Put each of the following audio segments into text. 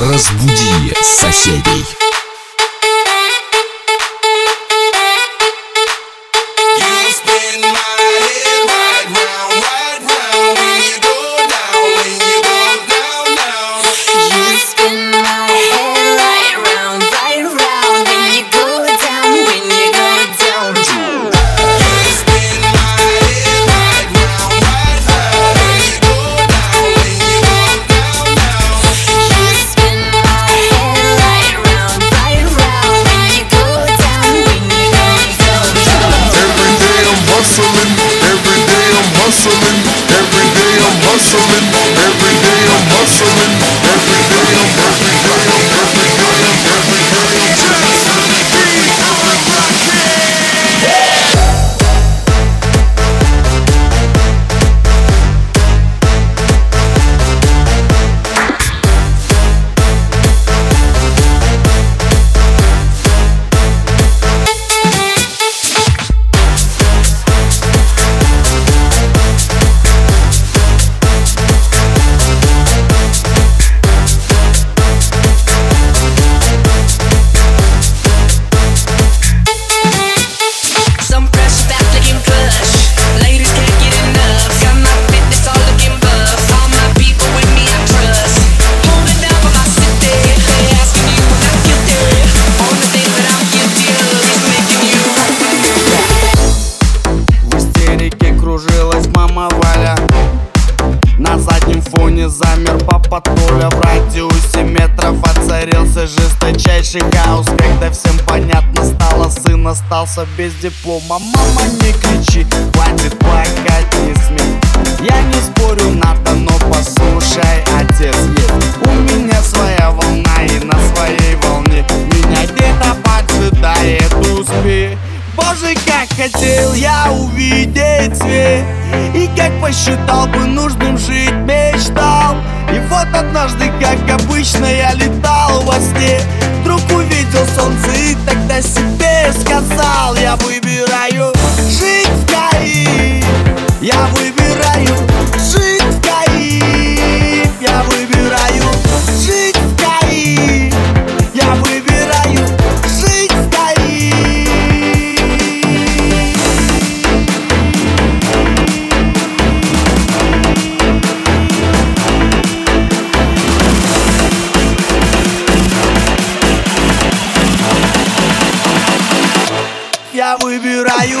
Разбуди соседей. Остался без диплома. Мама, не кричи, хватит плакать, не смей Я не спорю, надо, но послушай, отец есть. У меня своя волна и на своей волне. Меня где-то поджидает успех Боже, как хотел я увидеть свет. И как посчитал бы нужным жить мечтал. И вот однажды, как обычно, я летал во сне. Вдруг увидел солнце и тогда себе сказал Я выбираю жить в Каире Я выбираю Я выбираю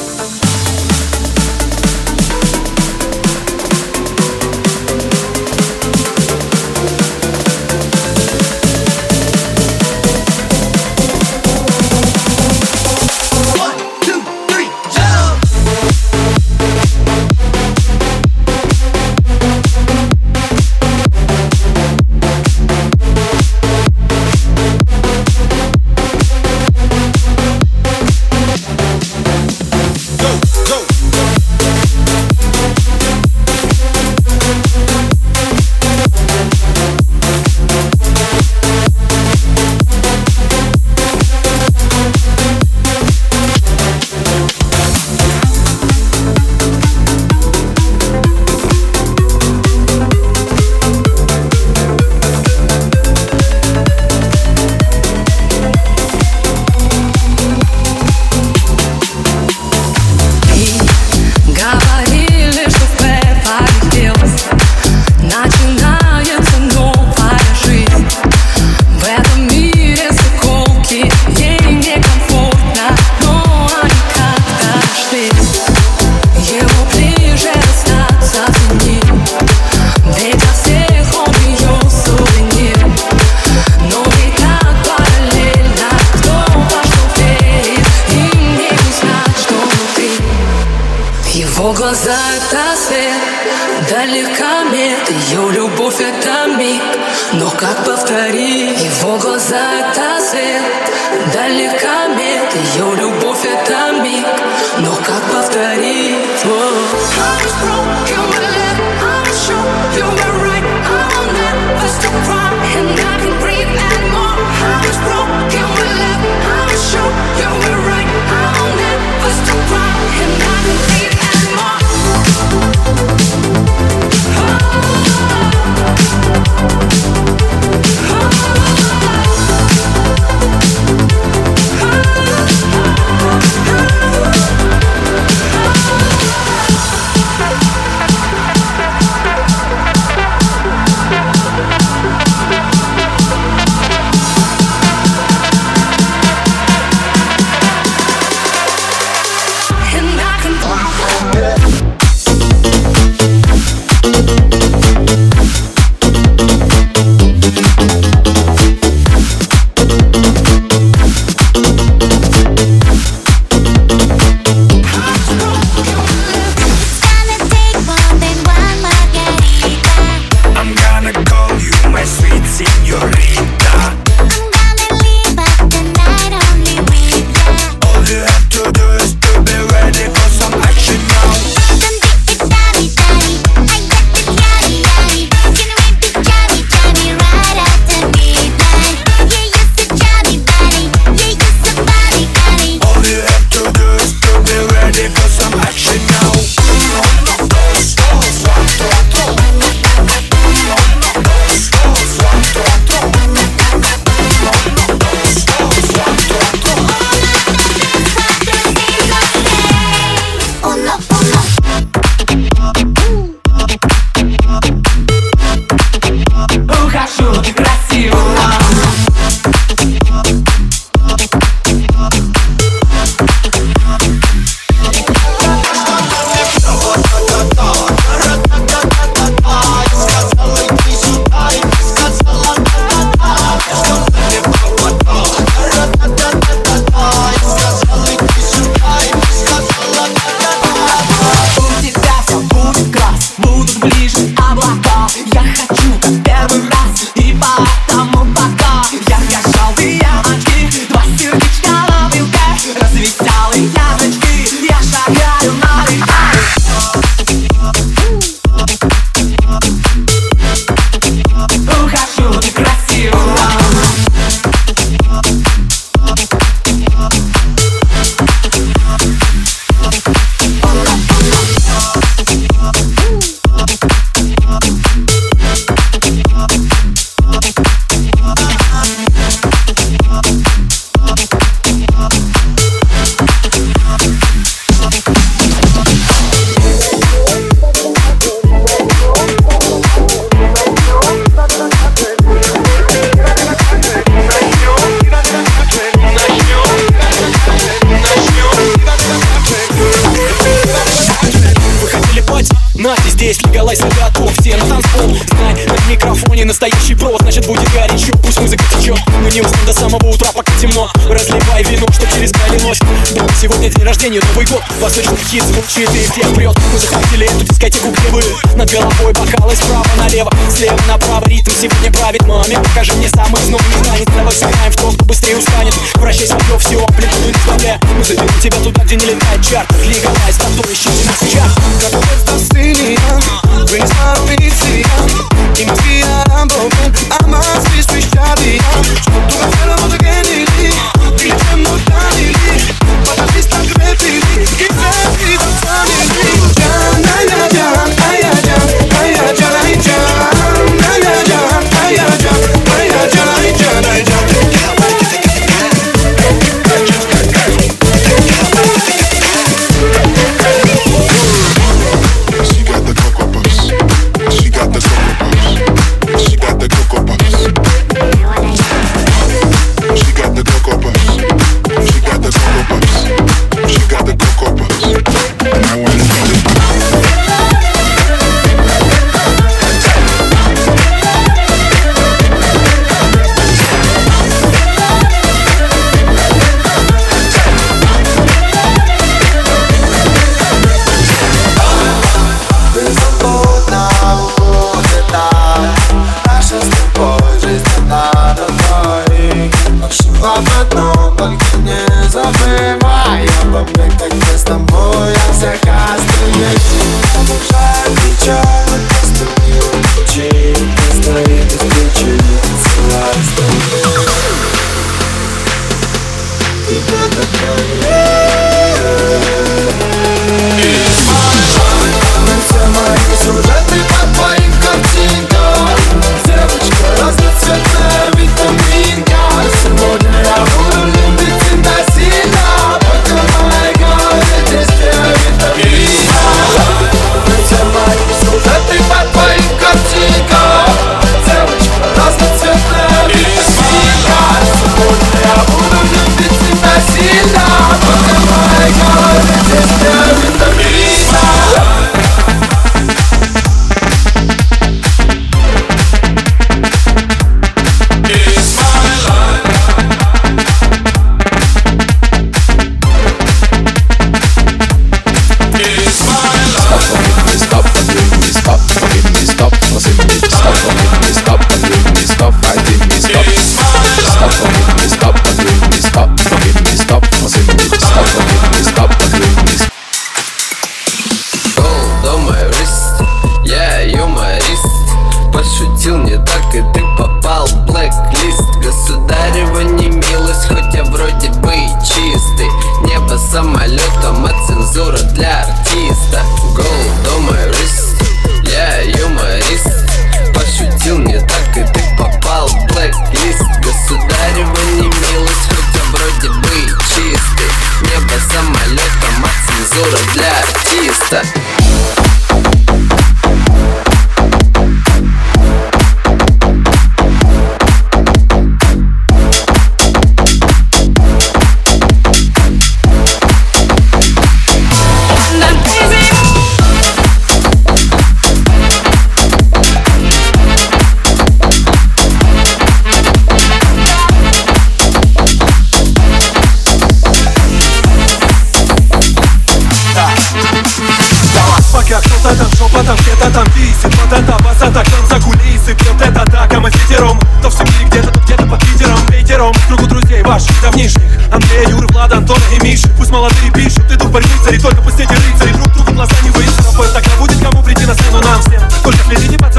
Глаза это свет. Далека tipo de querem Разливай вино, что через край ночь Да, сегодня день рождения, Новый год. Восточный хит звучит и всех прет. Мы захватили эту дискотеку, где вы Над головой бокалы справа налево Слева направо. Ритм сегодня правит маме. Покажи мне самый новый танец Давай сыграем в то, кто быстрее устанет. Вращай свое всю амплитуду не сбавляя Мы заберем тебя туда, где не летает чарт. Легалайз, который ищите нас сейчас But at least I'm. It's.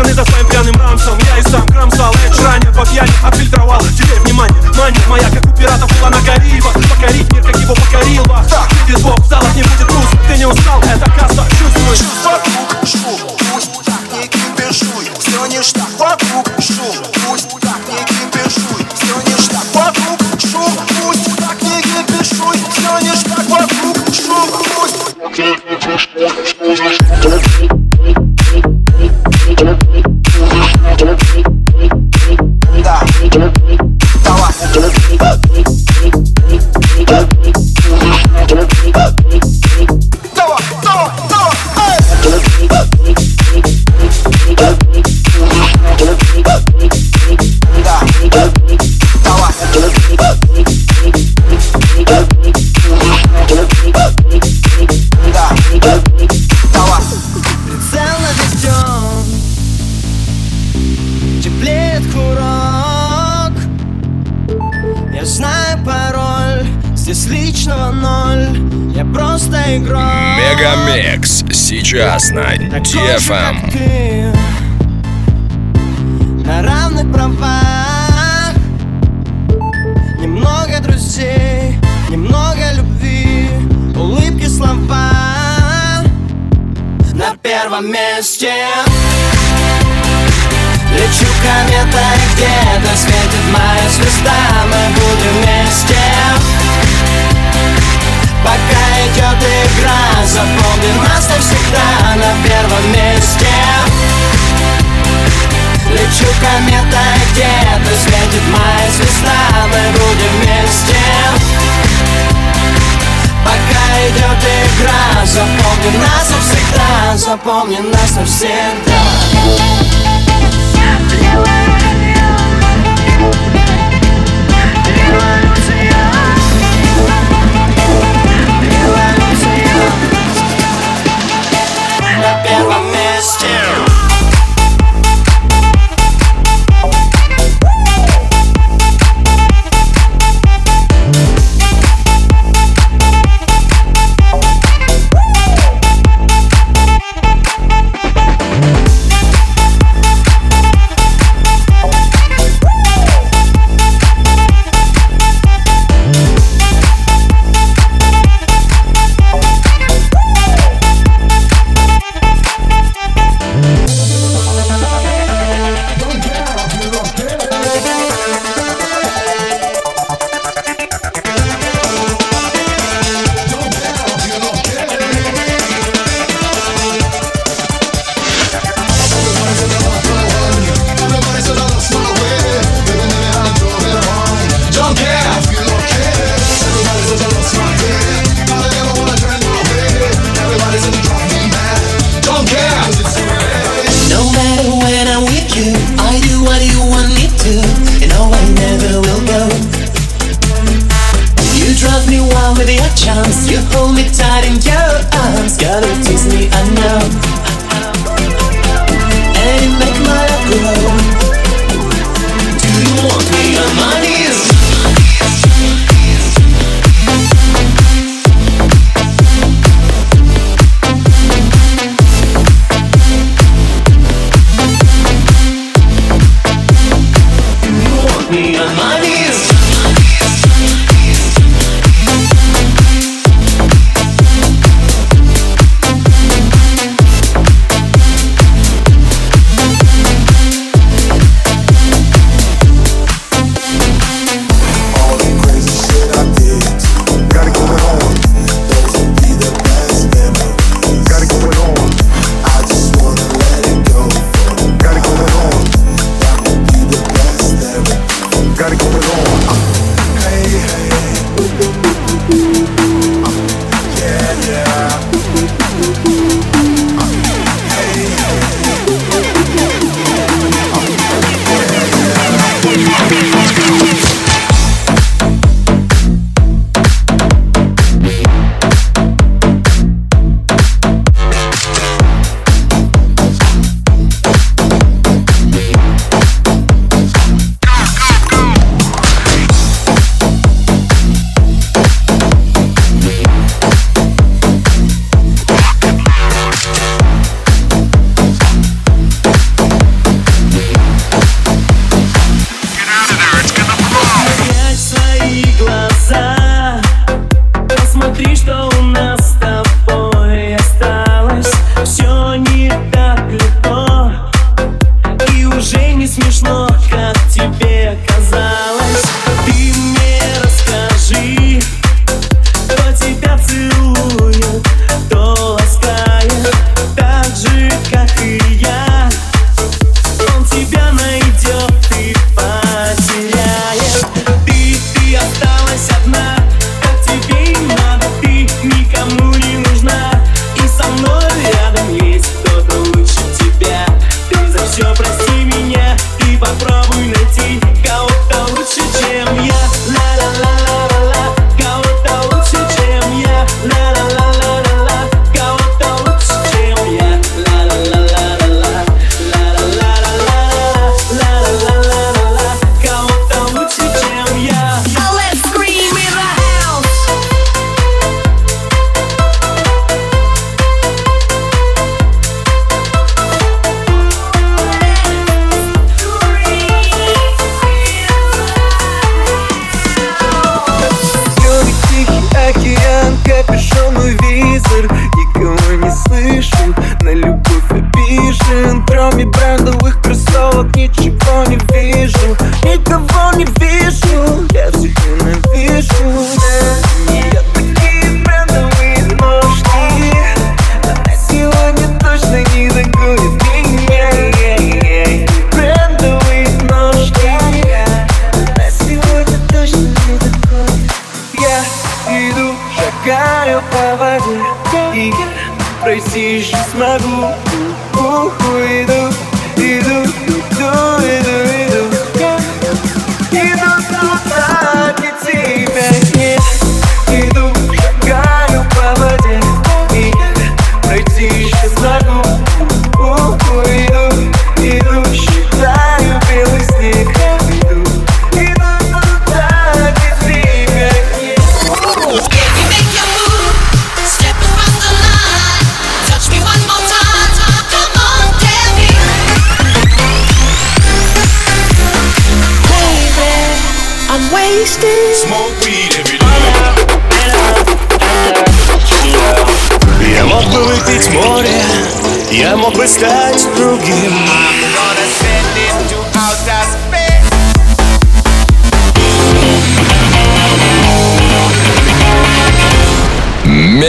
sonidos DFM. На равных правах. Немного друзей, немного любви. Улыбки, слова. На первом месте. Лечу кометой, где-то светит моя звезда. Мы будем вместе идет игра. Запомни нас навсегда на первом месте. Лечу комета, где-то светит моя звезда. Мы будем вместе. Пока идет игра Запомни нас навсегда Запомни нас навсегда. only tight in your arms. Got a tease me, I know.